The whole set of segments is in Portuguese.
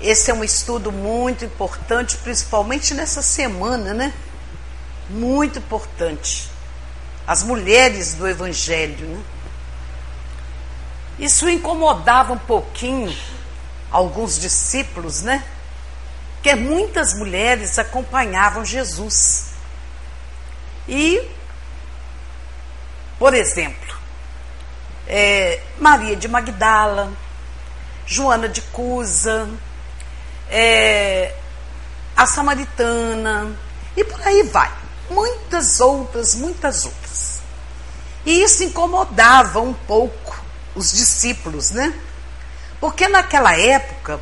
esse é um estudo muito importante, principalmente nessa semana, né? Muito importante. As mulheres do Evangelho, né? Isso incomodava um pouquinho alguns discípulos, né? Que muitas mulheres acompanhavam Jesus. E, por exemplo, é, Maria de Magdala, Joana de Cusa, é, a Samaritana, e por aí vai. Muitas outras, muitas outras. E isso incomodava um pouco os discípulos, né? Porque naquela época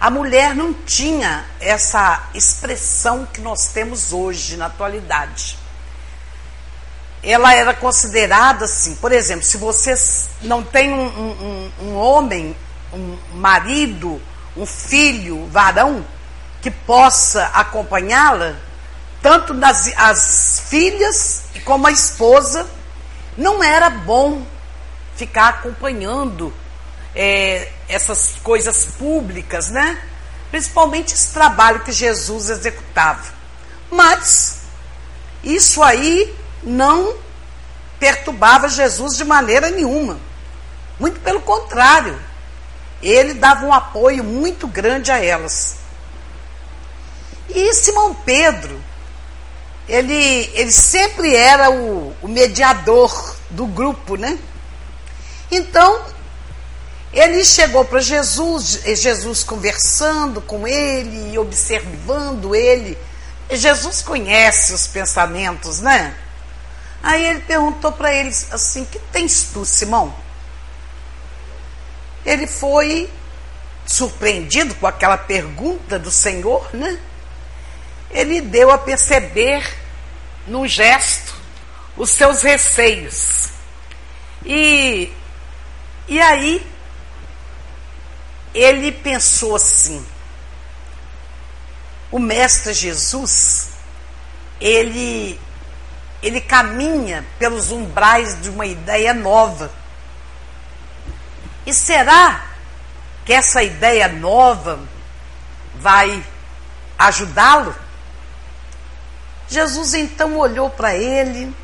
a mulher não tinha essa expressão que nós temos hoje na atualidade. Ela era considerada assim, por exemplo, se você não tem um, um, um homem, um marido, um filho, varão, que possa acompanhá-la, tanto nas, as filhas como a esposa, não era bom ficar acompanhando é, essas coisas públicas, né? Principalmente esse trabalho que Jesus executava. Mas isso aí não perturbava Jesus de maneira nenhuma. Muito pelo contrário, ele dava um apoio muito grande a elas. E Simão Pedro, ele, ele sempre era o, o mediador do grupo, né? Então, ele chegou para Jesus, Jesus conversando com ele, observando ele. Jesus conhece os pensamentos, né? Aí ele perguntou para ele assim: Que tens tu, Simão? Ele foi surpreendido com aquela pergunta do Senhor, né? Ele deu a perceber, num gesto, os seus receios. E, e aí ele pensou assim: o mestre Jesus, ele ele caminha pelos umbrais de uma ideia nova. E será que essa ideia nova vai ajudá-lo? Jesus então olhou para ele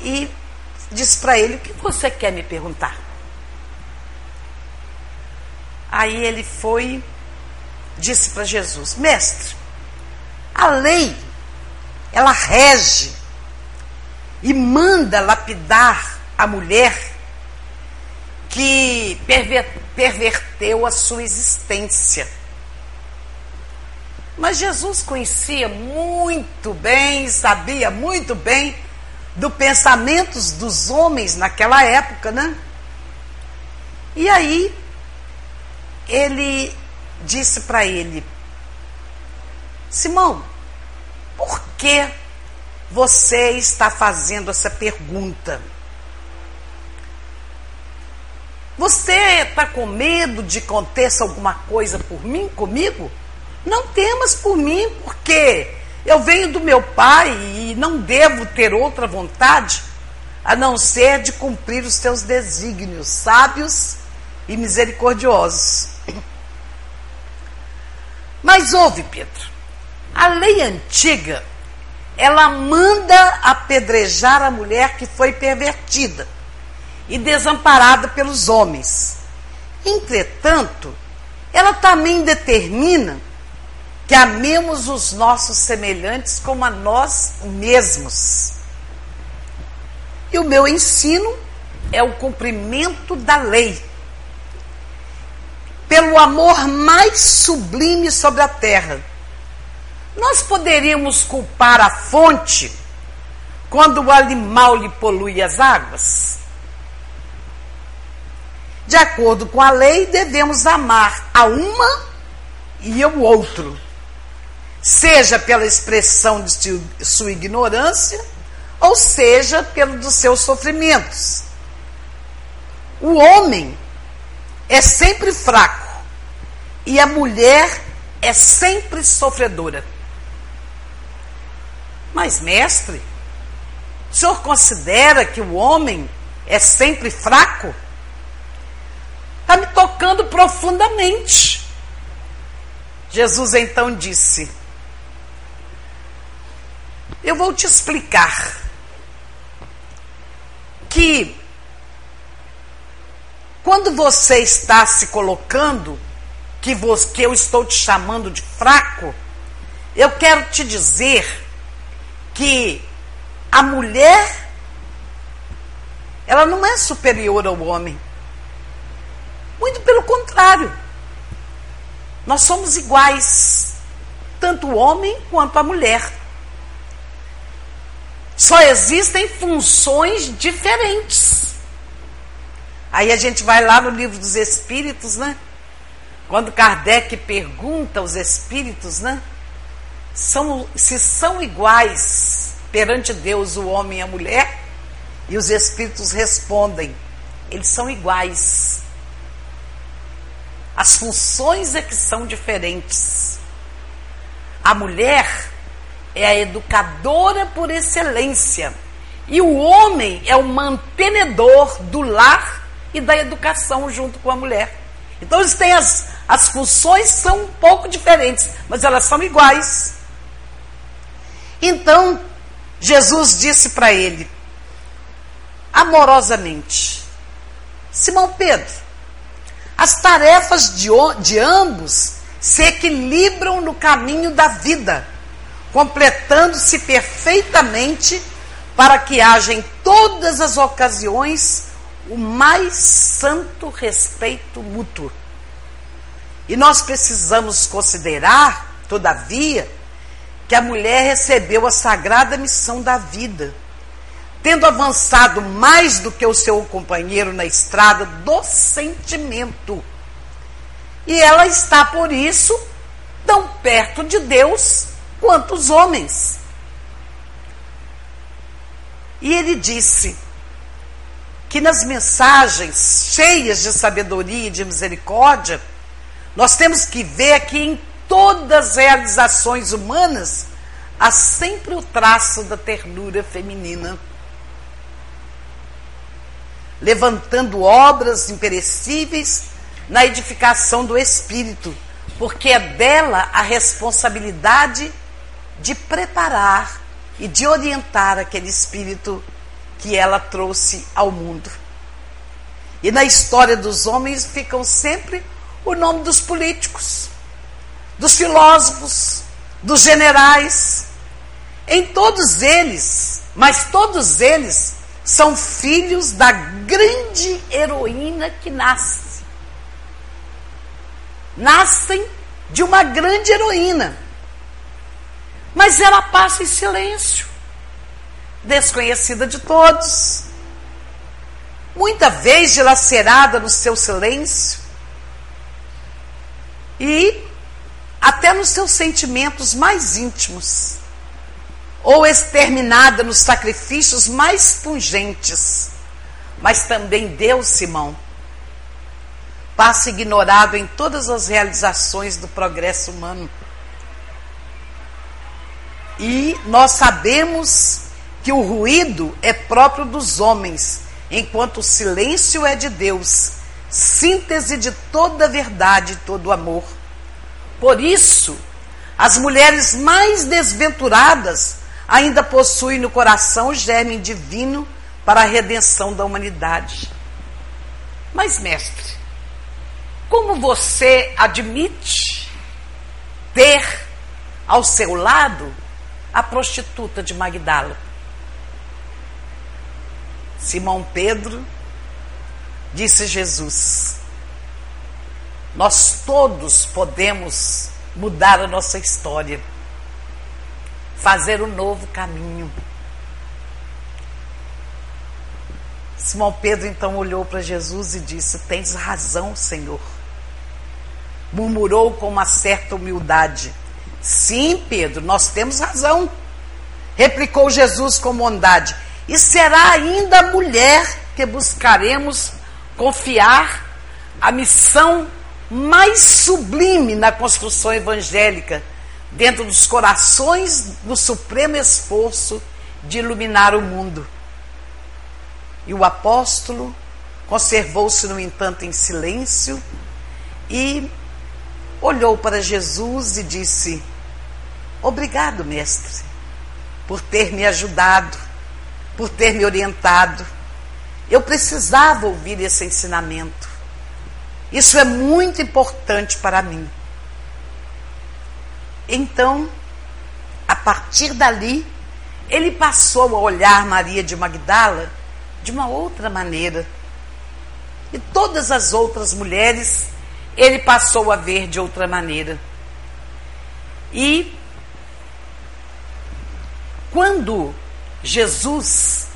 e disse para ele: O que você quer me perguntar? Aí ele foi, disse para Jesus: Mestre, a lei, ela rege e manda lapidar a mulher que perverteu a sua existência. Mas Jesus conhecia muito bem, sabia muito bem dos pensamentos dos homens naquela época, né? E aí ele disse para ele: Simão, por que você está fazendo essa pergunta? Você está com medo de aconteça alguma coisa por mim, comigo? Não temas por mim, porque eu venho do meu Pai e não devo ter outra vontade a não ser de cumprir os teus desígnios sábios e misericordiosos. Mas ouve, Pedro, a lei antiga, ela manda apedrejar a mulher que foi pervertida e desamparada pelos homens. Entretanto, ela também determina que amemos os nossos semelhantes como a nós mesmos. E o meu ensino é o cumprimento da lei pelo amor mais sublime sobre a terra. Nós poderíamos culpar a fonte quando o animal lhe polui as águas? De acordo com a lei, devemos amar a uma e ao outro, seja pela expressão de sua ignorância, ou seja pelo dos seus sofrimentos. O homem é sempre fraco e a mulher é sempre sofredora. Mas, mestre, o senhor considera que o homem é sempre fraco? Profundamente. Jesus então disse: Eu vou te explicar que quando você está se colocando, que, que eu estou te chamando de fraco, eu quero te dizer que a mulher ela não é superior ao homem. Muito pelo contrário. Nós somos iguais, tanto o homem quanto a mulher. Só existem funções diferentes. Aí a gente vai lá no livro dos Espíritos, né? Quando Kardec pergunta aos Espíritos, né? São, se são iguais perante Deus o homem e a mulher, e os Espíritos respondem: eles são iguais. As funções é que são diferentes. A mulher é a educadora por excelência. E o homem é o mantenedor do lar e da educação junto com a mulher. Então eles têm as, as funções são um pouco diferentes, mas elas são iguais. Então Jesus disse para ele, amorosamente, Simão Pedro, as tarefas de, de ambos se equilibram no caminho da vida, completando-se perfeitamente para que haja em todas as ocasiões o mais santo respeito mútuo. E nós precisamos considerar, todavia, que a mulher recebeu a sagrada missão da vida tendo avançado mais do que o seu companheiro na estrada do sentimento. E ela está, por isso, tão perto de Deus quanto os homens. E ele disse que nas mensagens cheias de sabedoria e de misericórdia, nós temos que ver que em todas as realizações humanas há sempre o traço da ternura feminina levantando obras imperecíveis na edificação do espírito, porque é dela a responsabilidade de preparar e de orientar aquele espírito que ela trouxe ao mundo. E na história dos homens ficam sempre o nome dos políticos, dos filósofos, dos generais. Em todos eles, mas todos eles são filhos da grande heroína que nasce. Nascem de uma grande heroína. Mas ela passa em silêncio, desconhecida de todos, muita vez dilacerada no seu silêncio e até nos seus sentimentos mais íntimos ou exterminada nos sacrifícios mais pungentes. Mas também Deus, Simão, passa ignorado em todas as realizações do progresso humano. E nós sabemos que o ruído é próprio dos homens, enquanto o silêncio é de Deus, síntese de toda a verdade e todo o amor. Por isso, as mulheres mais desventuradas ainda possui no coração o germe divino para a redenção da humanidade. Mas, mestre, como você admite ter ao seu lado a prostituta de Magdala? Simão Pedro disse Jesus: Nós todos podemos mudar a nossa história fazer um novo caminho. Simão Pedro então olhou para Jesus e disse: Tens razão, Senhor. Murmurou com uma certa humildade: Sim, Pedro, nós temos razão. Replicou Jesus com bondade: E será ainda a mulher que buscaremos confiar a missão mais sublime na construção evangélica dentro dos corações do supremo esforço de iluminar o mundo. E o apóstolo conservou-se, no entanto, em silêncio e olhou para Jesus e disse: Obrigado, mestre, por ter me ajudado, por ter me orientado. Eu precisava ouvir esse ensinamento. Isso é muito importante para mim. Então, a partir dali, ele passou a olhar Maria de Magdala de uma outra maneira. E todas as outras mulheres ele passou a ver de outra maneira. E quando Jesus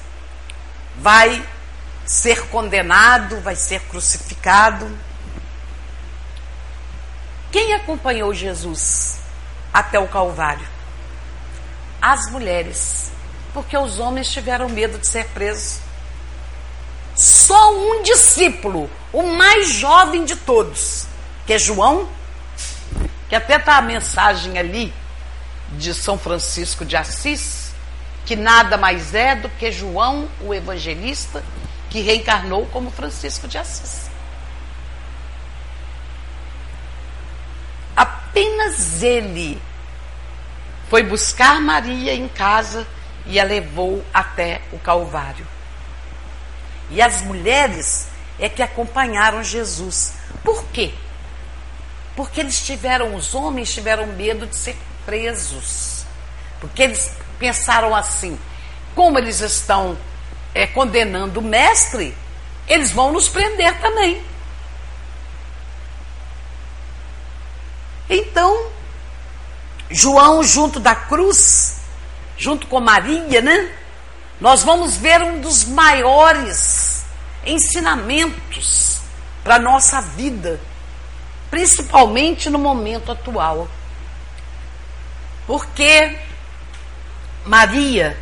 vai ser condenado, vai ser crucificado, quem acompanhou Jesus até o Calvário? As mulheres, porque os homens tiveram medo de ser presos. Só um discípulo, o mais jovem de todos, que é João, que até está a mensagem ali de São Francisco de Assis, que nada mais é do que João, o evangelista, que reencarnou como Francisco de Assis. Apenas ele foi buscar Maria em casa e a levou até o Calvário. E as mulheres é que acompanharam Jesus. Por quê? Porque eles tiveram, os homens tiveram medo de ser presos. Porque eles pensaram assim: como eles estão é, condenando o mestre, eles vão nos prender também. Então, João, junto da cruz, junto com Maria, né? Nós vamos ver um dos maiores ensinamentos para a nossa vida, principalmente no momento atual. Porque Maria,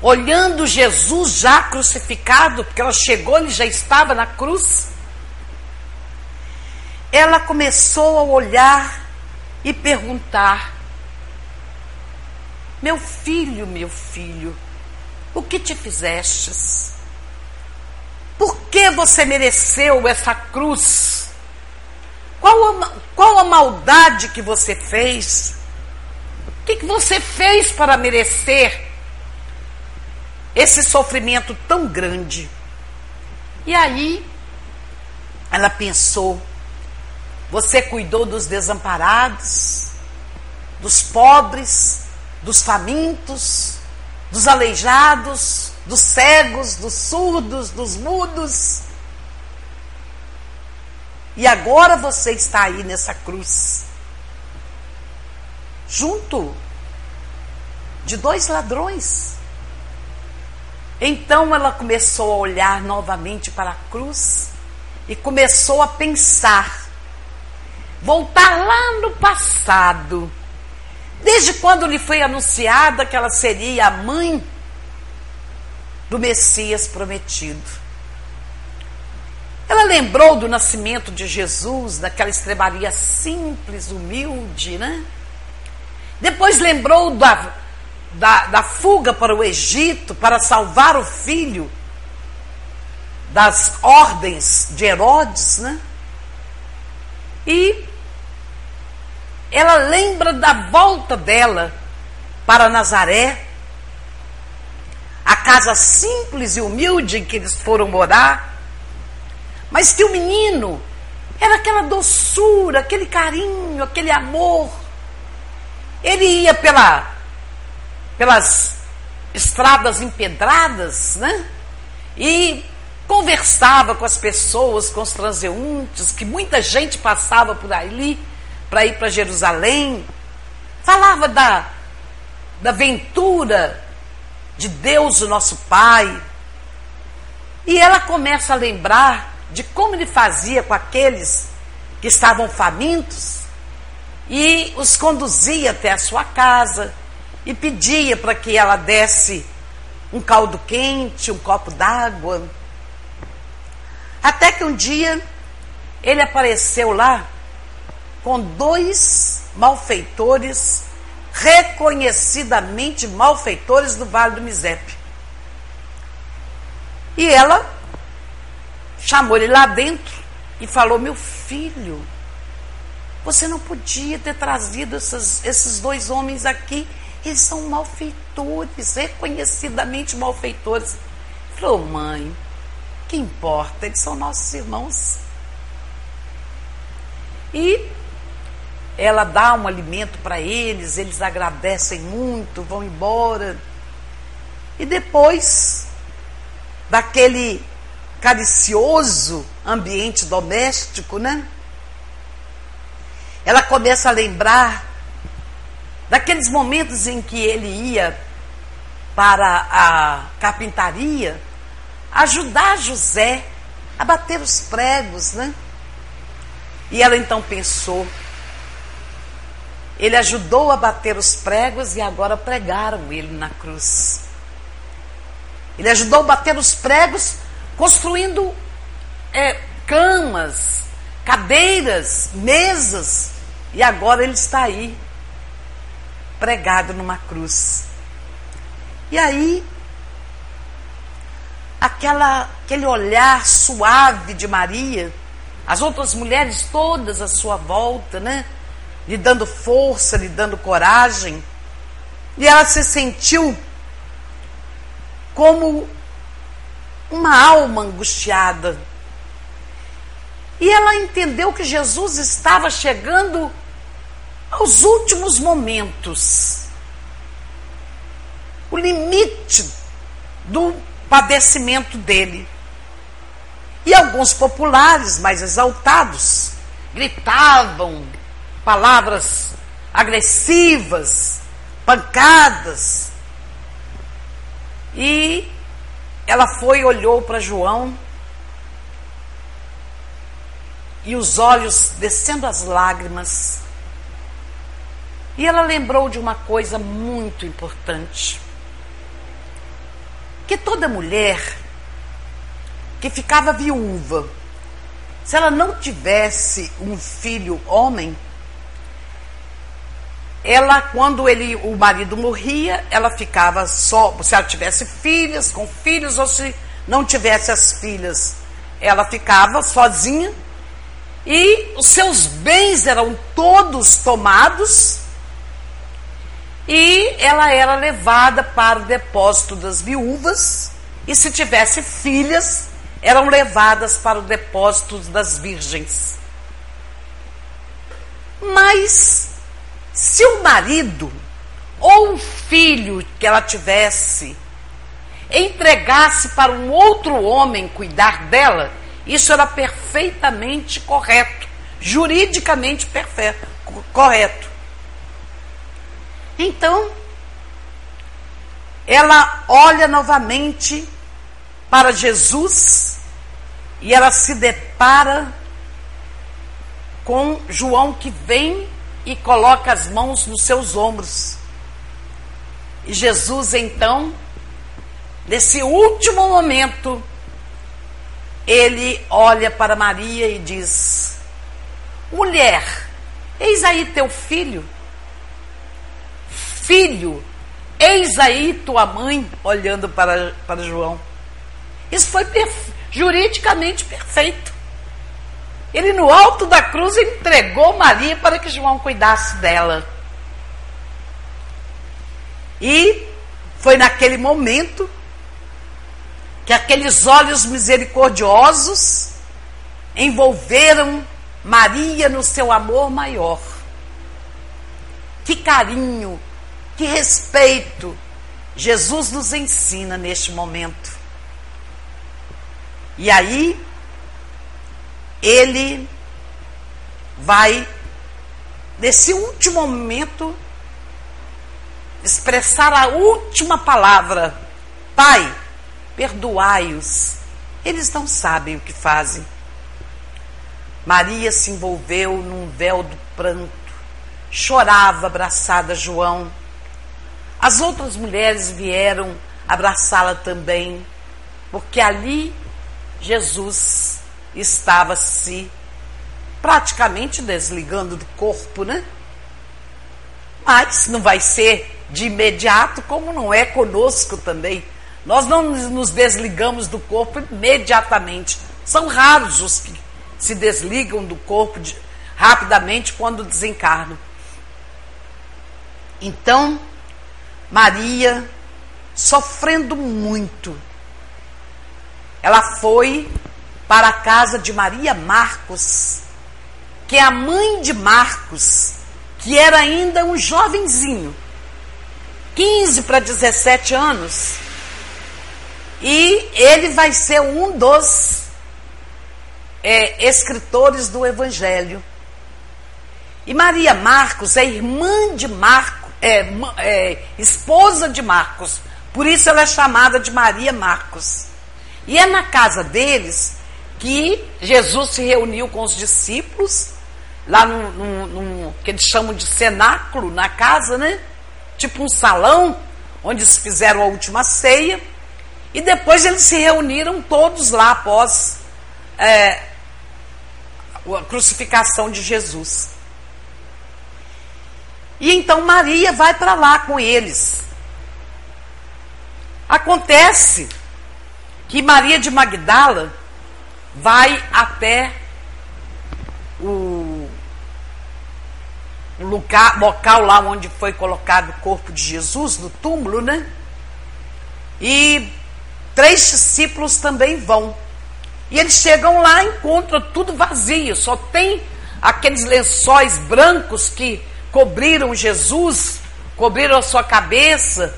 olhando Jesus já crucificado, porque ela chegou, ele já estava na cruz, ela começou a olhar e perguntar: Meu filho, meu filho, o que te fizestes? Por que você mereceu essa cruz? Qual a, qual a maldade que você fez? O que, que você fez para merecer esse sofrimento tão grande? E aí, ela pensou: você cuidou dos desamparados, dos pobres, dos famintos, dos aleijados, dos cegos, dos surdos, dos mudos. E agora você está aí nessa cruz, junto de dois ladrões. Então ela começou a olhar novamente para a cruz e começou a pensar voltar lá no passado, desde quando lhe foi anunciada que ela seria a mãe do Messias prometido. Ela lembrou do nascimento de Jesus, daquela estrebaria simples, humilde, né? Depois lembrou da, da, da fuga para o Egito para salvar o filho das ordens de Herodes, né? E ela lembra da volta dela para Nazaré, a casa simples e humilde em que eles foram morar, mas que o menino era aquela doçura, aquele carinho, aquele amor. Ele ia pela, pelas estradas empedradas, né? E conversava com as pessoas, com os transeuntes, que muita gente passava por ali para ir para Jerusalém. Falava da, da ventura de Deus, o nosso Pai. E ela começa a lembrar de como ele fazia com aqueles que estavam famintos e os conduzia até a sua casa e pedia para que ela desse um caldo quente, um copo d'água. Até que um dia ele apareceu lá com dois malfeitores, reconhecidamente malfeitores do Vale do Misepe. E ela chamou ele lá dentro e falou: Meu filho, você não podia ter trazido esses, esses dois homens aqui. Eles são malfeitores, reconhecidamente malfeitores. Ele falou, mãe, que importa? Eles são nossos irmãos. E ela dá um alimento para eles, eles agradecem muito, vão embora. E depois daquele caricioso ambiente doméstico, né? Ela começa a lembrar daqueles momentos em que ele ia para a carpintaria ajudar José a bater os pregos, né? E ela então pensou, ele ajudou a bater os pregos e agora pregaram ele na cruz. Ele ajudou a bater os pregos, construindo é, camas, cadeiras, mesas, e agora ele está aí, pregado numa cruz. E aí, aquela, aquele olhar suave de Maria, as outras mulheres todas à sua volta, né? Lhe dando força, lhe dando coragem. E ela se sentiu como uma alma angustiada. E ela entendeu que Jesus estava chegando aos últimos momentos. O limite do padecimento dele. E alguns populares mais exaltados gritavam palavras agressivas, pancadas. E ela foi, olhou para João e os olhos descendo as lágrimas. E ela lembrou de uma coisa muito importante. Que toda mulher que ficava viúva, se ela não tivesse um filho homem, ela, quando ele, o marido morria, ela ficava só, se ela tivesse filhas, com filhos, ou se não tivesse as filhas, ela ficava sozinha. E os seus bens eram todos tomados e ela era levada para o depósito das viúvas e se tivesse filhas, eram levadas para o depósito das virgens. Mas se o marido ou o filho que ela tivesse entregasse para um outro homem cuidar dela, isso era perfeitamente correto, juridicamente perfeito, correto. Então, ela olha novamente para Jesus e ela se depara com João que vem e coloca as mãos nos seus ombros. E Jesus, então, nesse último momento, ele olha para Maria e diz: Mulher, eis aí teu filho. Filho, eis aí tua mãe, olhando para, para João. Isso foi perfe juridicamente perfeito. Ele, no alto da cruz, entregou Maria para que João cuidasse dela. E foi naquele momento que aqueles olhos misericordiosos envolveram Maria no seu amor maior. Que carinho, que respeito Jesus nos ensina neste momento. E aí, ele vai, nesse último momento, expressar a última palavra: Pai, perdoai-os, eles não sabem o que fazem. Maria se envolveu num véu do pranto, chorava abraçada a João. As outras mulheres vieram abraçá-la também, porque ali Jesus estava se praticamente desligando do corpo, né? Mas não vai ser de imediato, como não é conosco também. Nós não nos desligamos do corpo imediatamente. São raros os que se desligam do corpo de, rapidamente quando desencarnam. Então, Maria, sofrendo muito, ela foi para a casa de Maria Marcos, que é a mãe de Marcos, que era ainda um jovenzinho, 15 para 17 anos. E ele vai ser um dos é, escritores do Evangelho. E Maria Marcos é irmã de Marcos, é, é, esposa de Marcos. Por isso ela é chamada de Maria Marcos. E é na casa deles que Jesus se reuniu com os discípulos, lá no, no, no que eles chamam de cenáculo, na casa, né? Tipo um salão, onde eles fizeram a última ceia. E depois eles se reuniram todos lá após é, a crucificação de Jesus. E então Maria vai para lá com eles. Acontece que Maria de Magdala vai até o, o local, lá onde foi colocado o corpo de Jesus, no túmulo, né? E três discípulos também vão. E eles chegam lá e encontram tudo vazio, só tem aqueles lençóis brancos que cobriram Jesus, cobriram a sua cabeça.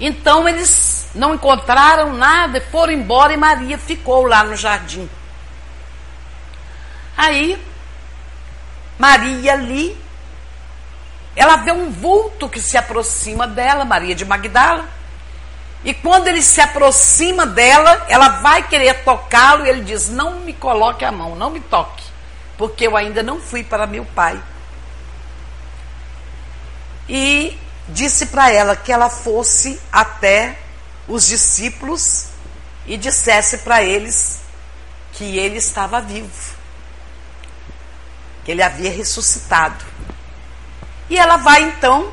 Então eles não encontraram nada, foram embora e Maria ficou lá no jardim. Aí, Maria ali, ela vê um vulto que se aproxima dela, Maria de Magdala. E quando ele se aproxima dela, ela vai querer tocá-lo e ele diz: Não me coloque a mão, não me toque porque eu ainda não fui para meu pai. E disse para ela que ela fosse até os discípulos e dissesse para eles que ele estava vivo, que ele havia ressuscitado. E ela vai então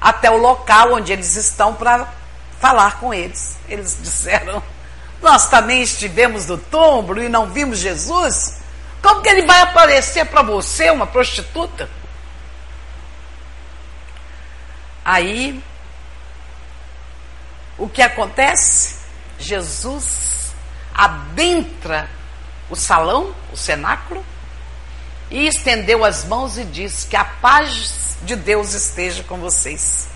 até o local onde eles estão para falar com eles. Eles disseram: Nós também estivemos no túmulo e não vimos Jesus. Como que ele vai aparecer para você, uma prostituta? Aí, o que acontece? Jesus adentra o salão, o cenáculo, e estendeu as mãos e disse: Que a paz de Deus esteja com vocês.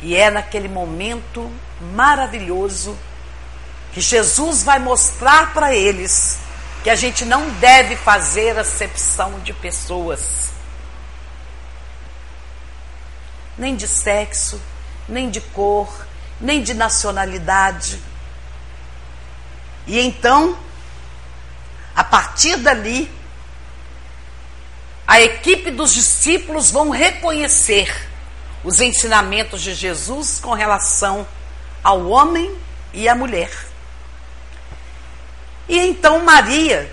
E é naquele momento maravilhoso que Jesus vai mostrar para eles que a gente não deve fazer acepção de pessoas, nem de sexo, nem de cor, nem de nacionalidade. E então, a partir dali, a equipe dos discípulos vão reconhecer os ensinamentos de Jesus com relação ao homem e à mulher. E então Maria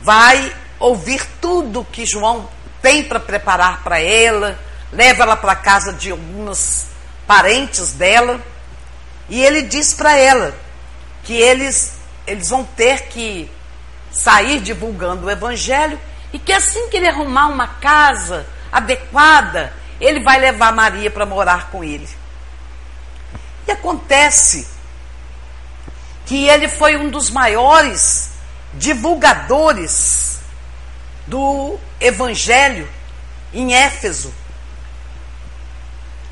vai ouvir tudo que João tem para preparar para ela, leva ela para casa de alguns parentes dela, e ele diz para ela que eles, eles vão ter que sair divulgando o evangelho e que assim que ele arrumar uma casa adequada, ele vai levar Maria para morar com ele. E acontece que ele foi um dos maiores divulgadores do evangelho em Éfeso.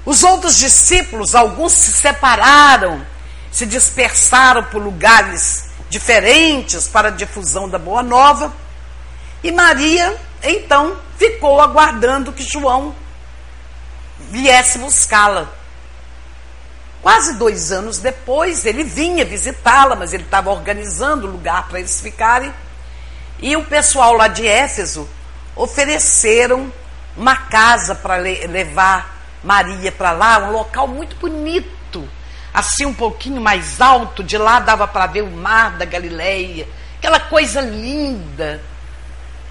Os outros discípulos, alguns se separaram, se dispersaram por lugares diferentes para a difusão da boa nova. E Maria, então, ficou aguardando que João viesse buscá-la. Quase dois anos depois, ele vinha visitá-la, mas ele estava organizando lugar para eles ficarem. E o pessoal lá de Éfeso ofereceram uma casa para levar Maria para lá, um local muito bonito, assim um pouquinho mais alto. De lá dava para ver o mar da Galileia, aquela coisa linda.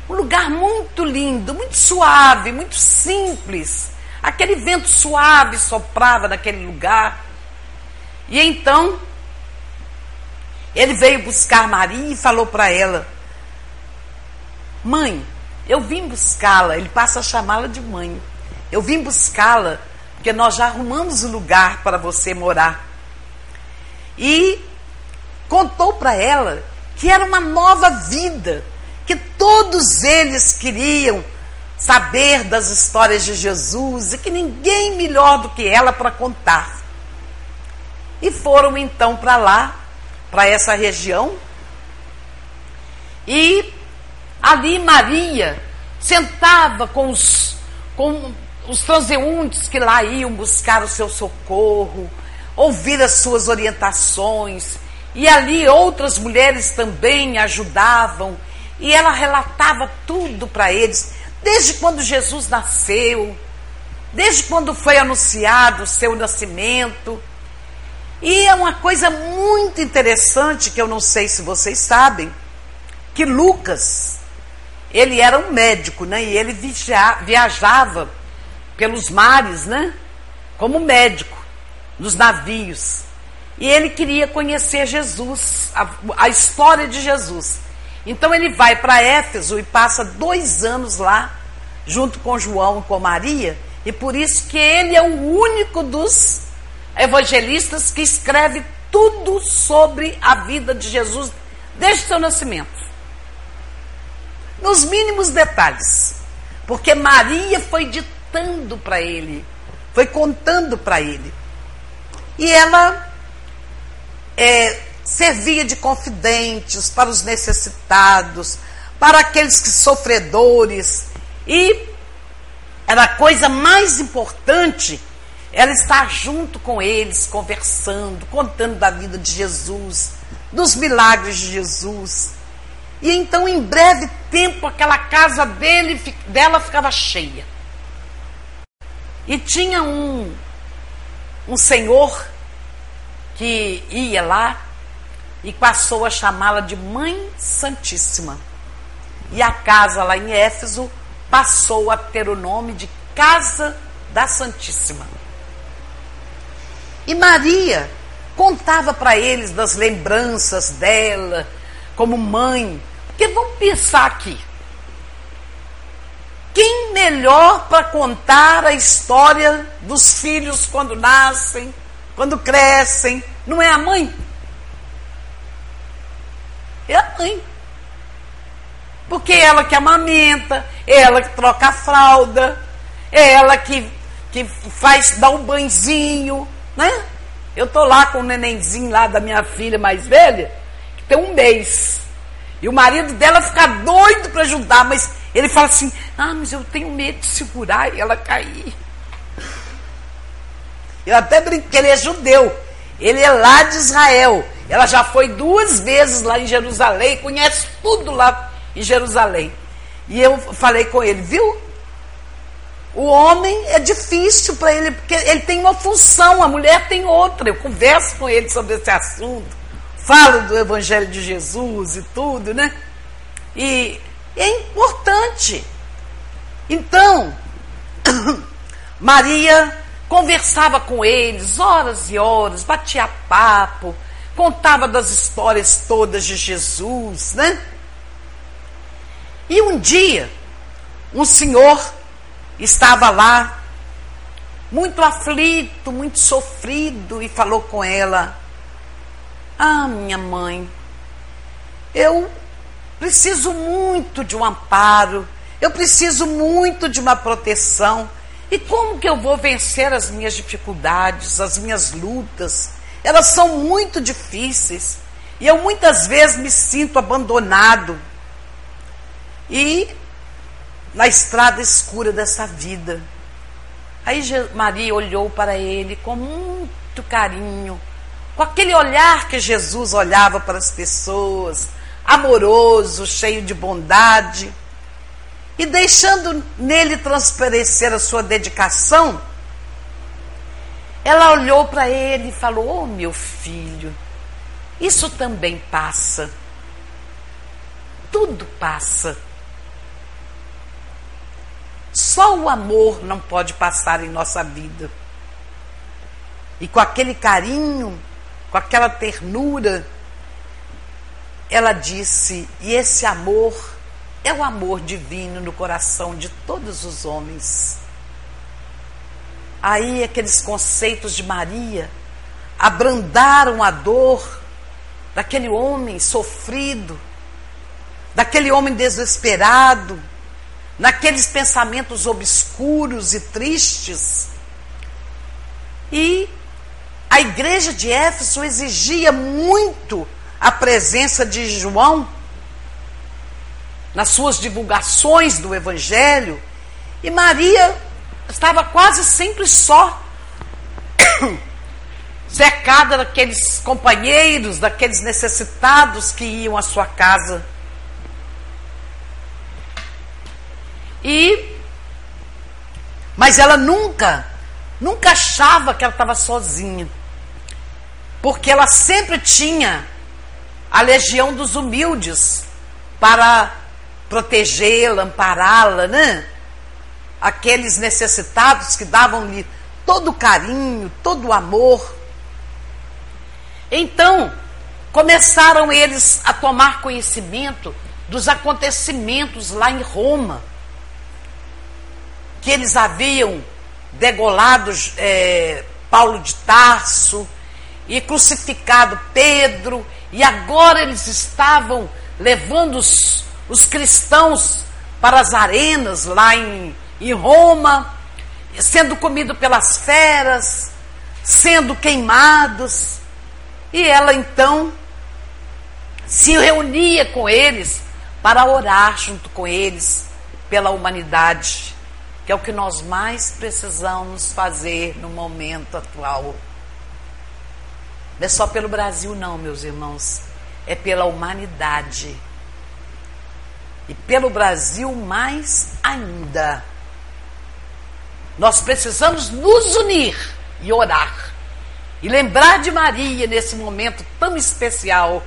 Um lugar muito lindo, muito suave, muito simples. Aquele vento suave soprava naquele lugar. E então, ele veio buscar Maria e falou para ela: Mãe, eu vim buscá-la. Ele passa a chamá-la de mãe. Eu vim buscá-la porque nós já arrumamos o lugar para você morar. E contou para ela que era uma nova vida, que todos eles queriam saber das histórias de Jesus e que ninguém melhor do que ela para contar. E foram então para lá, para essa região, e ali Maria sentava com os, com os transeuntes que lá iam buscar o seu socorro, ouvir as suas orientações, e ali outras mulheres também ajudavam, e ela relatava tudo para eles, desde quando Jesus nasceu, desde quando foi anunciado o seu nascimento. E é uma coisa muito interessante que eu não sei se vocês sabem, que Lucas, ele era um médico, né? E ele viajava pelos mares, né? Como médico, nos navios. E ele queria conhecer Jesus, a, a história de Jesus. Então ele vai para Éfeso e passa dois anos lá, junto com João e com Maria, e por isso que ele é o único dos evangelistas que escreve tudo sobre a vida de Jesus desde o seu nascimento. Nos mínimos detalhes. Porque Maria foi ditando para ele, foi contando para ele. E ela é, servia de confidentes para os necessitados, para aqueles que sofredores. E era a coisa mais importante ela estar junto com eles, conversando, contando da vida de Jesus, dos milagres de Jesus. E então, em breve tempo, aquela casa dele, dela ficava cheia. E tinha um, um senhor que ia lá e passou a chamá-la de Mãe Santíssima. E a casa lá em Éfeso passou a ter o nome de Casa da Santíssima. E Maria contava para eles das lembranças dela como mãe. Porque vamos pensar aqui. Quem melhor para contar a história dos filhos quando nascem, quando crescem, não é a mãe? É a mãe. Porque é ela que amamenta, é ela que troca a fralda, é ela que, que faz, dá um banhozinho, né? Eu tô lá com o nenenzinho lá da minha filha mais velha, que tem um mês. E o marido dela fica doido para ajudar, mas ele fala assim: Ah, mas eu tenho medo de segurar e ela cair. Eu até brinco que ele é judeu. Ele é lá de Israel. Ela já foi duas vezes lá em Jerusalém, conhece tudo lá em Jerusalém. E eu falei com ele, viu? O homem é difícil para ele, porque ele tem uma função, a mulher tem outra. Eu converso com ele sobre esse assunto, falo do Evangelho de Jesus e tudo, né? E é importante. Então, Maria conversava com eles horas e horas, batia papo, contava das histórias todas de Jesus, né? E um dia, um senhor estava lá, muito aflito, muito sofrido, e falou com ela: Ah, minha mãe, eu preciso muito de um amparo, eu preciso muito de uma proteção. E como que eu vou vencer as minhas dificuldades, as minhas lutas? Elas são muito difíceis. E eu muitas vezes me sinto abandonado. E na estrada escura dessa vida. Aí Maria olhou para ele com muito carinho, com aquele olhar que Jesus olhava para as pessoas, amoroso, cheio de bondade, e deixando nele transparecer a sua dedicação, ela olhou para ele e falou: Oh, meu filho, isso também passa. Tudo passa. Só o amor não pode passar em nossa vida. E com aquele carinho, com aquela ternura, ela disse: E esse amor é o amor divino no coração de todos os homens. Aí aqueles conceitos de Maria abrandaram a dor daquele homem sofrido, daquele homem desesperado, naqueles pensamentos obscuros e tristes. E a igreja de Éfeso exigia muito a presença de João nas suas divulgações do Evangelho, e Maria estava quase sempre só, cercada daqueles companheiros, daqueles necessitados que iam à sua casa. E mas ela nunca, nunca achava que ela estava sozinha. Porque ela sempre tinha a legião dos humildes para protegê-la, ampará-la, né? Aqueles necessitados que davam-lhe todo o carinho, todo o amor. Então, começaram eles a tomar conhecimento dos acontecimentos lá em Roma, que eles haviam degolado é, Paulo de Tarso e crucificado Pedro e agora eles estavam levando os, os cristãos para as arenas lá em, em Roma, sendo comidos pelas feras, sendo queimados. E ela então se reunia com eles para orar junto com eles pela humanidade, que é o que nós mais precisamos fazer no momento atual. Não é só pelo Brasil, não, meus irmãos. É pela humanidade. E pelo Brasil mais ainda. Nós precisamos nos unir e orar. E lembrar de Maria nesse momento tão especial.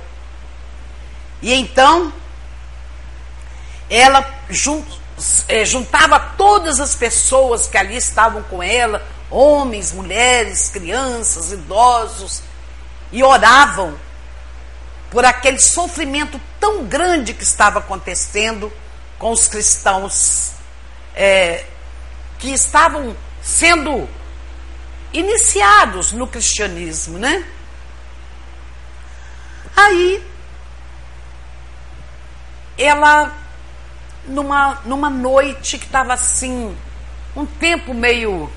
E então, ela é, juntava todas as pessoas que ali estavam com ela, homens, mulheres, crianças, idosos, e oravam por aquele sofrimento tão grande que estava acontecendo com os cristãos é, que estavam sendo iniciados no cristianismo, né? Aí ela numa, numa noite que estava assim, um tempo meio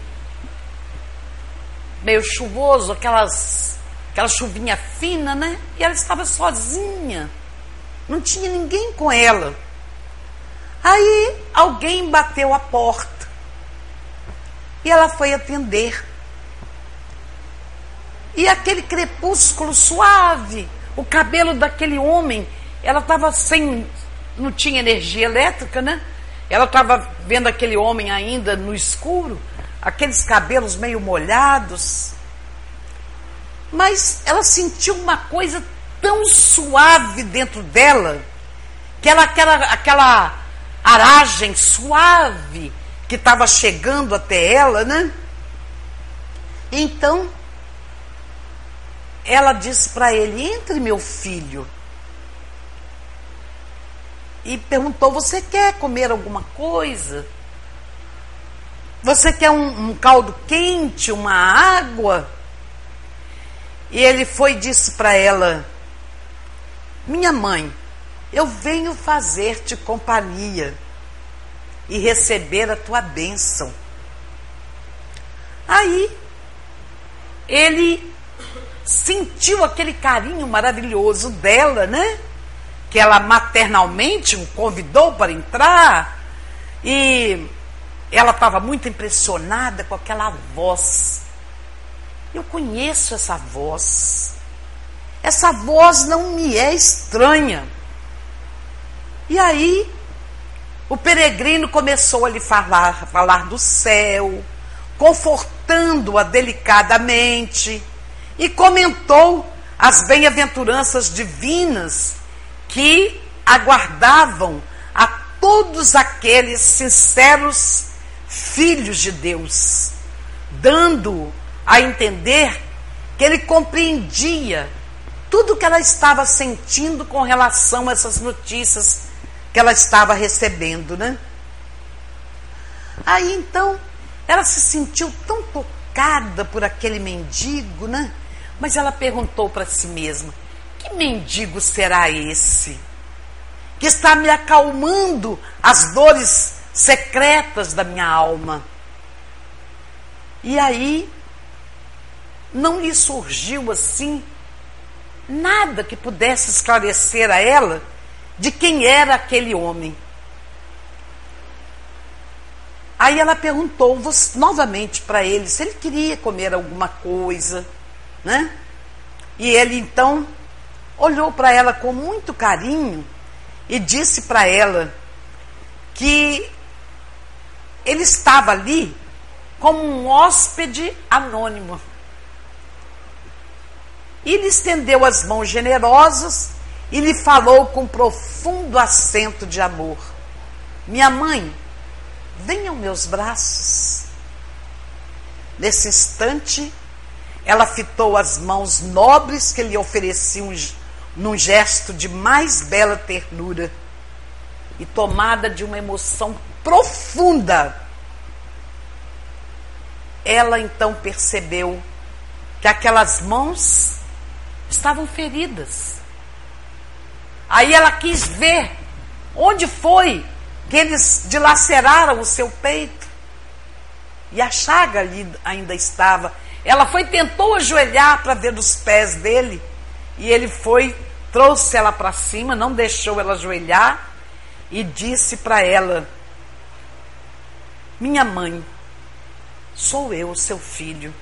meio chuvoso, aquelas aquela chuvinha fina, né? E ela estava sozinha. Não tinha ninguém com ela. Aí alguém bateu a porta. E ela foi atender. E aquele crepúsculo suave, o cabelo daquele homem, ela estava sem. Não tinha energia elétrica, né? Ela estava vendo aquele homem ainda no escuro, aqueles cabelos meio molhados mas ela sentiu uma coisa tão suave dentro dela, que ela, aquela, aquela aragem suave que estava chegando até ela, né? Então, ela disse para ele: Entre, meu filho. E perguntou: Você quer comer alguma coisa? Você quer um, um caldo quente, uma água? E ele foi e disse para ela: Minha mãe, eu venho fazer-te companhia e receber a tua bênção. Aí ele sentiu aquele carinho maravilhoso dela, né? Que ela maternalmente o convidou para entrar e ela estava muito impressionada com aquela voz eu conheço essa voz. Essa voz não me é estranha. E aí, o peregrino começou a lhe falar, falar do céu, confortando-a delicadamente, e comentou as bem-aventuranças divinas que aguardavam a todos aqueles sinceros filhos de Deus, dando a entender que ele compreendia tudo que ela estava sentindo com relação a essas notícias que ela estava recebendo, né? Aí então, ela se sentiu tão tocada por aquele mendigo, né? Mas ela perguntou para si mesma: que mendigo será esse? Que está me acalmando as dores secretas da minha alma. E aí, não lhe surgiu assim nada que pudesse esclarecer a ela de quem era aquele homem. Aí ela perguntou novamente para ele se ele queria comer alguma coisa, né? E ele então olhou para ela com muito carinho e disse para ela que ele estava ali como um hóspede anônimo. E lhe estendeu as mãos generosas e lhe falou com profundo acento de amor: Minha mãe, venha aos meus braços. Nesse instante, ela fitou as mãos nobres que lhe ofereciam num gesto de mais bela ternura e tomada de uma emoção profunda, ela então percebeu que aquelas mãos estavam feridas. Aí ela quis ver onde foi que eles dilaceraram o seu peito. E a chaga ali ainda estava. Ela foi, tentou ajoelhar para ver os pés dele. E ele foi, trouxe ela para cima, não deixou ela ajoelhar. E disse para ela: Minha mãe, sou eu, seu filho.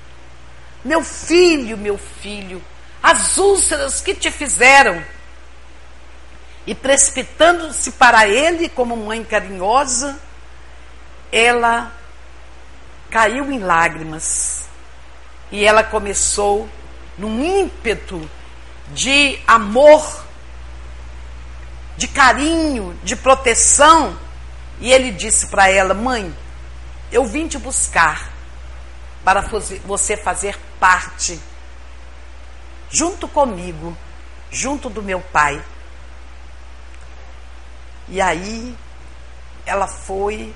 Meu filho, meu filho, as úlceras que te fizeram. E precipitando-se para ele como mãe carinhosa, ela caiu em lágrimas. E ela começou, num ímpeto de amor, de carinho, de proteção, e ele disse para ela: Mãe, eu vim te buscar para você fazer parte junto comigo, junto do meu pai. E aí ela foi,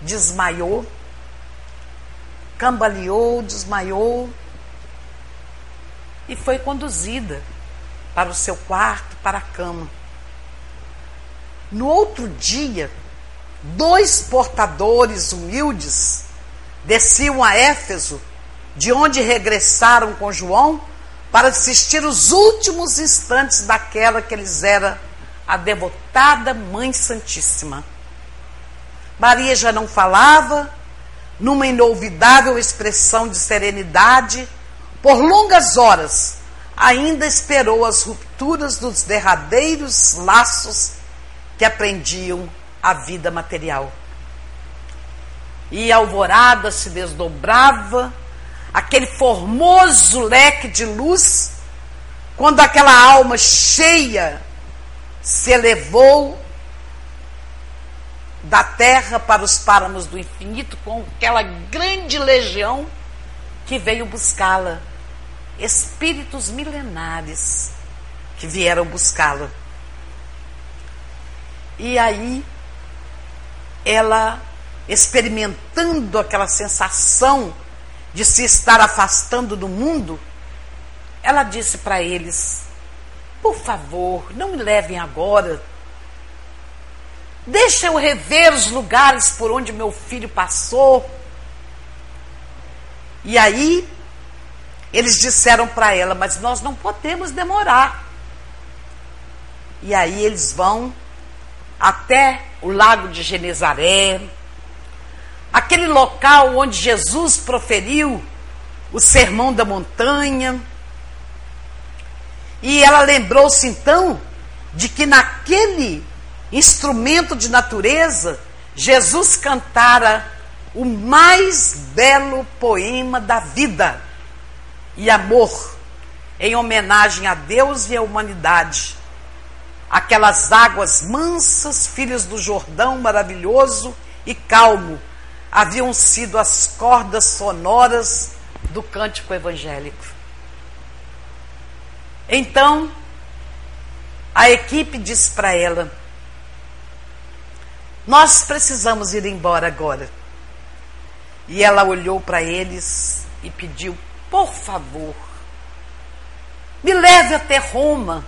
desmaiou, cambaleou, desmaiou e foi conduzida para o seu quarto, para a cama. No outro dia, dois portadores humildes desciam a Éfeso, de onde regressaram com João para assistir os últimos instantes daquela que lhes era a devotada Mãe Santíssima. Maria já não falava, numa inolvidável expressão de serenidade, por longas horas, ainda esperou as rupturas dos derradeiros laços que aprendiam a vida material. E a alvorada se desdobrava aquele formoso leque de luz, quando aquela alma cheia se elevou da terra para os páramos do infinito com aquela grande legião que veio buscá-la. Espíritos milenares que vieram buscá-la. E aí, ela experimentando aquela sensação de se estar afastando do mundo, ela disse para eles: Por favor, não me levem agora. Deixa eu rever os lugares por onde meu filho passou. E aí, eles disseram para ela: Mas nós não podemos demorar. E aí eles vão até o lago de Genezaré, aquele local onde Jesus proferiu o sermão da montanha. E ela lembrou-se então de que naquele instrumento de natureza, Jesus cantara o mais belo poema da vida e amor, em homenagem a Deus e à humanidade. Aquelas águas mansas, filhos do Jordão maravilhoso e calmo, haviam sido as cordas sonoras do cântico evangélico. Então, a equipe disse para ela: Nós precisamos ir embora agora. E ela olhou para eles e pediu: Por favor, me leve até Roma.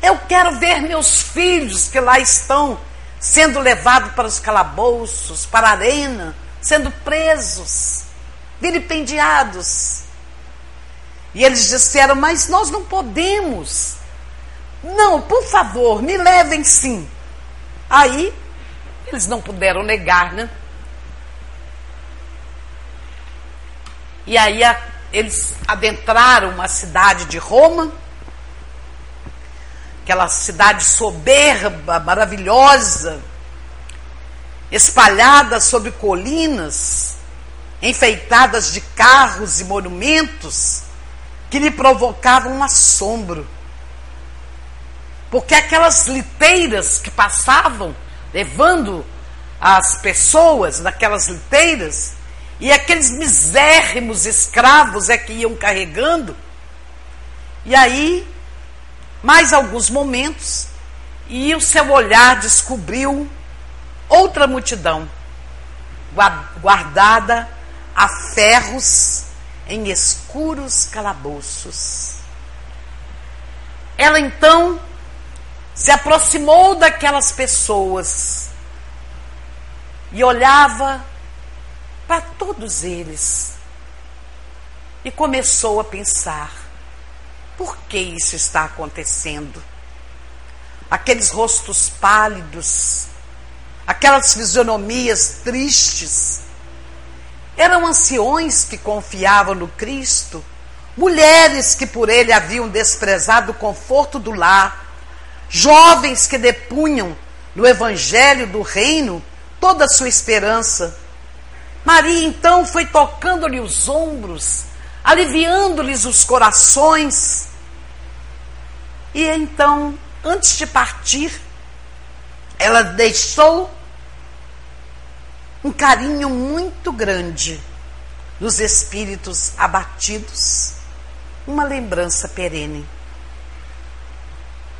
Eu quero ver meus filhos que lá estão sendo levados para os calabouços, para a arena, sendo presos, vilipendiados. E eles disseram: Mas nós não podemos. Não, por favor, me levem sim. Aí, eles não puderam negar, né? E aí a, eles adentraram uma cidade de Roma, aquela cidade soberba, maravilhosa, espalhada sobre colinas, enfeitadas de carros e monumentos que lhe provocavam um assombro. Porque aquelas liteiras que passavam, levando as pessoas naquelas liteiras, e aqueles misérrimos escravos é que iam carregando. E aí, mais alguns momentos, e o seu olhar descobriu outra multidão, guardada a ferros em escuros calabouços. Ela então se aproximou daquelas pessoas e olhava para todos eles. E começou a pensar: por que isso está acontecendo? Aqueles rostos pálidos, aquelas fisionomias tristes, eram anciões que confiavam no Cristo, mulheres que por ele haviam desprezado o conforto do lar, jovens que depunham no evangelho do reino toda a sua esperança Maria então foi tocando-lhe os ombros, aliviando-lhes os corações. E então, antes de partir, ela deixou um carinho muito grande nos espíritos abatidos, uma lembrança perene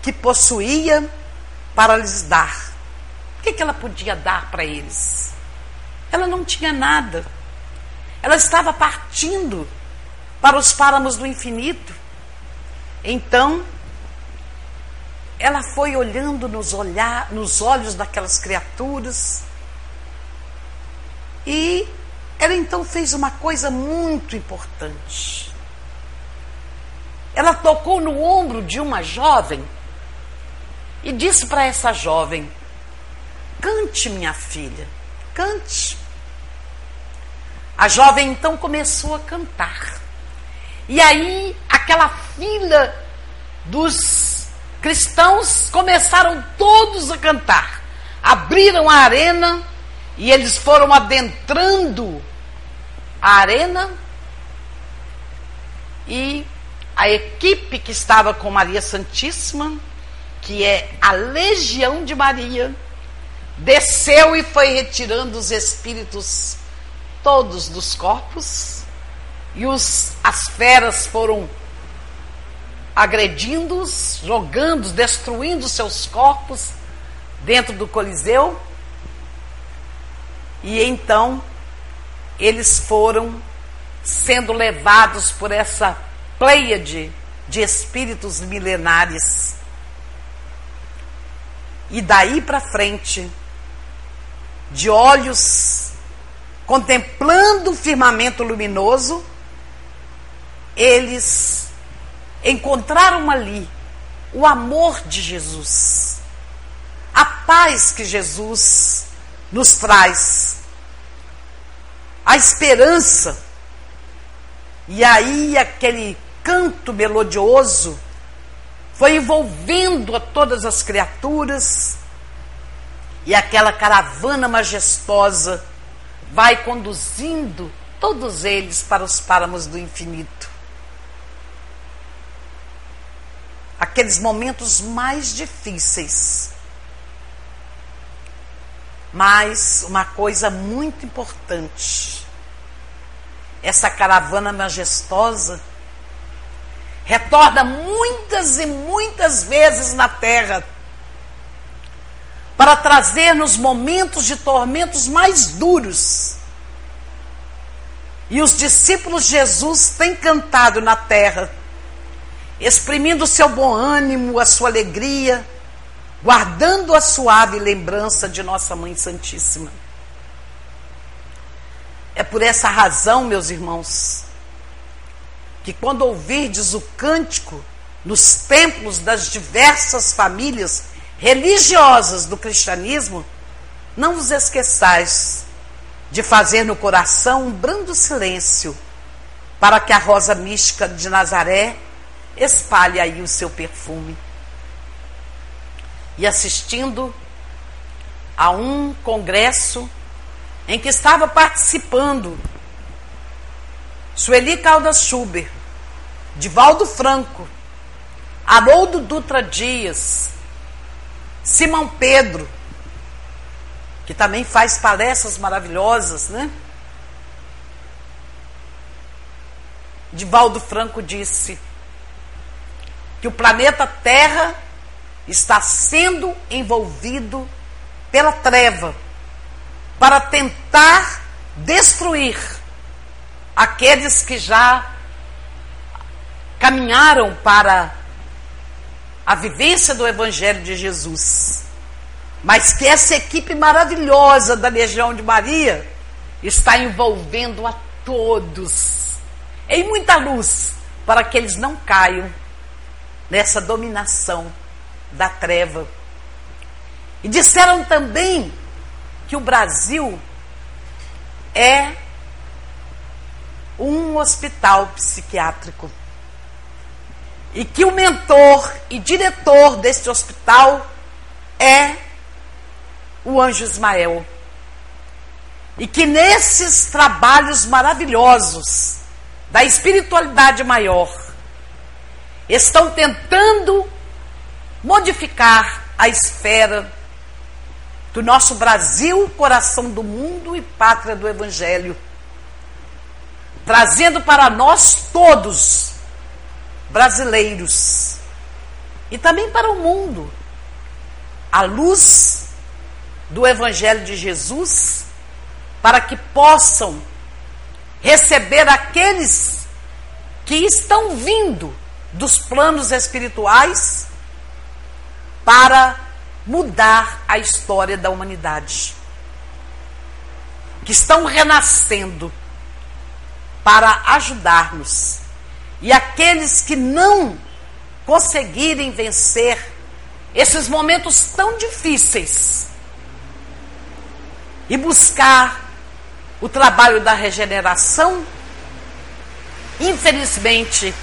que possuía para lhes dar. O que, que ela podia dar para eles? Ela não tinha nada. Ela estava partindo para os páramos do infinito. Então, ela foi olhando nos, olhar, nos olhos daquelas criaturas e ela então fez uma coisa muito importante. Ela tocou no ombro de uma jovem e disse para essa jovem: Cante, minha filha, cante. A jovem então começou a cantar. E aí, aquela fila dos cristãos começaram todos a cantar. Abriram a arena e eles foram adentrando a arena. E a equipe que estava com Maria Santíssima, que é a Legião de Maria, desceu e foi retirando os espíritos todos dos corpos e os, as feras foram agredindo-os, jogando, destruindo seus corpos dentro do Coliseu. E então eles foram sendo levados por essa pleiade de espíritos milenares. E daí para frente, de olhos contemplando o firmamento luminoso, eles encontraram ali o amor de Jesus, a paz que Jesus nos traz, a esperança. E aí aquele canto melodioso foi envolvendo a todas as criaturas e aquela caravana majestosa vai conduzindo todos eles para os páramos do infinito. Aqueles momentos mais difíceis. Mas uma coisa muito importante. Essa caravana majestosa, retorna muitas e muitas vezes na terra para trazer nos momentos de tormentos mais duros. E os discípulos de Jesus têm cantado na terra, exprimindo o seu bom ânimo, a sua alegria, guardando a suave lembrança de nossa Mãe Santíssima. É por essa razão, meus irmãos, que quando ouvirdes o cântico nos templos das diversas famílias religiosas do cristianismo, não vos esqueçais de fazer no coração um brando silêncio, para que a rosa mística de Nazaré espalhe aí o seu perfume. E assistindo a um congresso em que estava participando Sueli Caldas Schubert, Divaldo Franco, Haroldo Dutra Dias, Simão Pedro, que também faz palestras maravilhosas, né? Divaldo Franco disse que o planeta Terra está sendo envolvido pela treva para tentar destruir aqueles que já caminharam para a vivência do Evangelho de Jesus. Mas que essa equipe maravilhosa da Legião de Maria está envolvendo a todos em muita luz para que eles não caiam nessa dominação da treva. E disseram também que o Brasil é um hospital psiquiátrico. E que o mentor e diretor deste hospital é o anjo Ismael. E que nesses trabalhos maravilhosos da espiritualidade maior estão tentando modificar a esfera do nosso Brasil, coração do mundo e pátria do Evangelho, trazendo para nós todos, brasileiros, e também para o mundo, a luz do Evangelho de Jesus, para que possam receber aqueles que estão vindo dos planos espirituais para mudar a história da humanidade. Que estão renascendo para ajudar-nos. E aqueles que não conseguirem vencer esses momentos tão difíceis e buscar o trabalho da regeneração, infelizmente,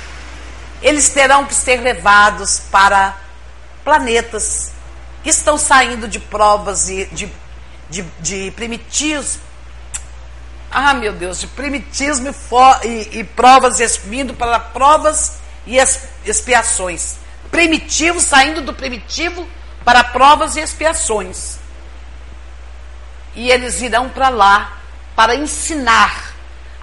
eles terão que ser levados para planetas que estão saindo de provas e de, de, de primitivos. Ah, meu Deus, de primitismo e, e, e provas vindo para provas e expiações. Primitivo saindo do primitivo para provas e expiações. E eles irão para lá para ensinar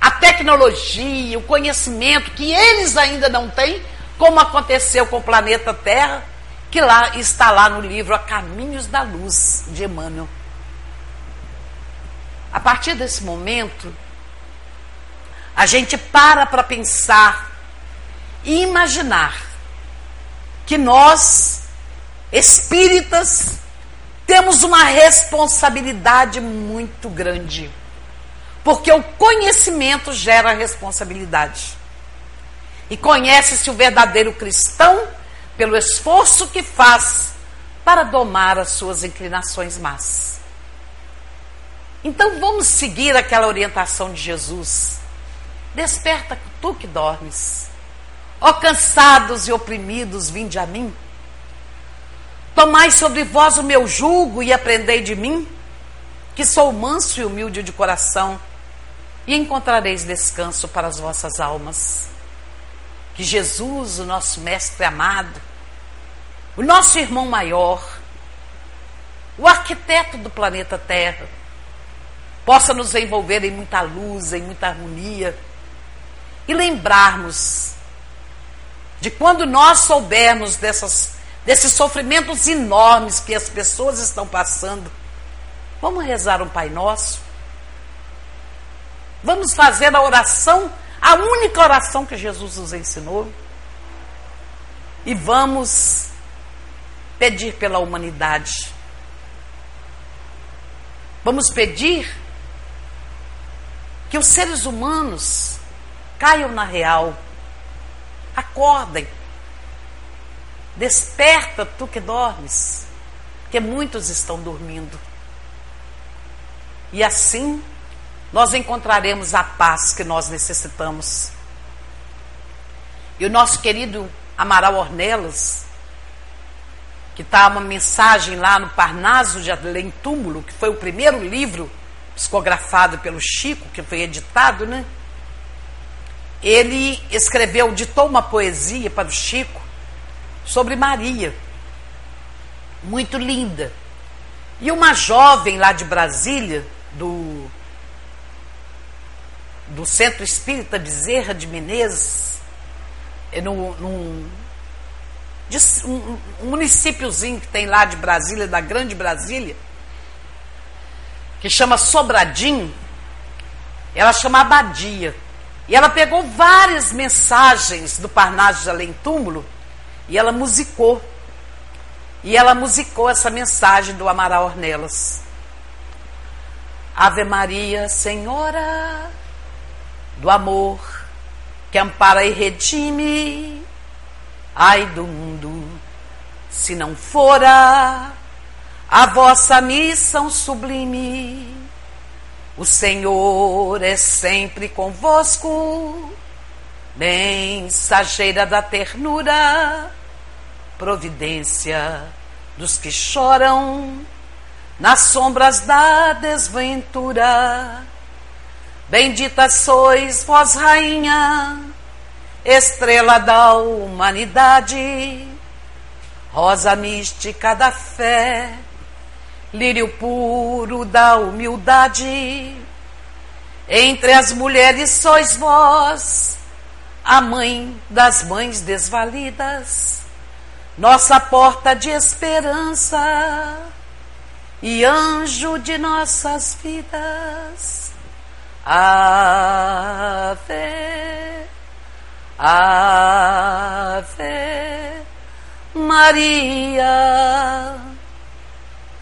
a tecnologia, o conhecimento que eles ainda não têm, como aconteceu com o planeta Terra que lá está lá no livro A Caminhos da Luz de Emmanuel. A partir desse momento, a gente para para pensar e imaginar que nós, espíritas, temos uma responsabilidade muito grande. Porque o conhecimento gera responsabilidade. E conhece-se o verdadeiro cristão pelo esforço que faz para domar as suas inclinações más. Então vamos seguir aquela orientação de Jesus. Desperta tu que dormes. Ó cansados e oprimidos, vinde a mim. Tomai sobre vós o meu jugo e aprendei de mim, que sou manso e humilde de coração, e encontrareis descanso para as vossas almas. Que Jesus, o nosso Mestre amado, o nosso irmão maior, o arquiteto do planeta Terra, possa nos envolver em muita luz, em muita harmonia e lembrarmos de quando nós soubermos dessas, desses sofrimentos enormes que as pessoas estão passando, vamos rezar um Pai Nosso. Vamos fazer a oração, a única oração que Jesus nos ensinou. E vamos pedir pela humanidade. Vamos pedir que os seres humanos caiam na real. Acordem. Desperta tu que dormes, porque muitos estão dormindo. E assim nós encontraremos a paz que nós necessitamos. E o nosso querido Amaral Ornelas, que está uma mensagem lá no Parnaso de Além Túmulo, que foi o primeiro livro psicografado pelo Chico, que foi editado, né? Ele escreveu, ditou uma poesia para o Chico sobre Maria, muito linda. E uma jovem lá de Brasília, do, do Centro Espírita Bezerra de Menezes, é num, de, um, um municípiozinho que tem lá de Brasília, da Grande Brasília, que chama Sobradinho, ela chama Abadia. E ela pegou várias mensagens do Parnaso de Além Túmulo e ela musicou. E ela musicou essa mensagem do Amaral Ornelas. Ave Maria, Senhora do amor, que ampara e redime, ai do mundo, se não fora a vossa missão sublime. O Senhor é sempre convosco, mensageira da ternura, providência dos que choram nas sombras da desventura. Bendita sois vós, rainha, estrela da humanidade, rosa mística da fé, lírio puro da humildade. Entre as mulheres sois vós, a mãe das mães desvalidas, nossa porta de esperança e anjo de nossas vidas. Ave, Ave Maria.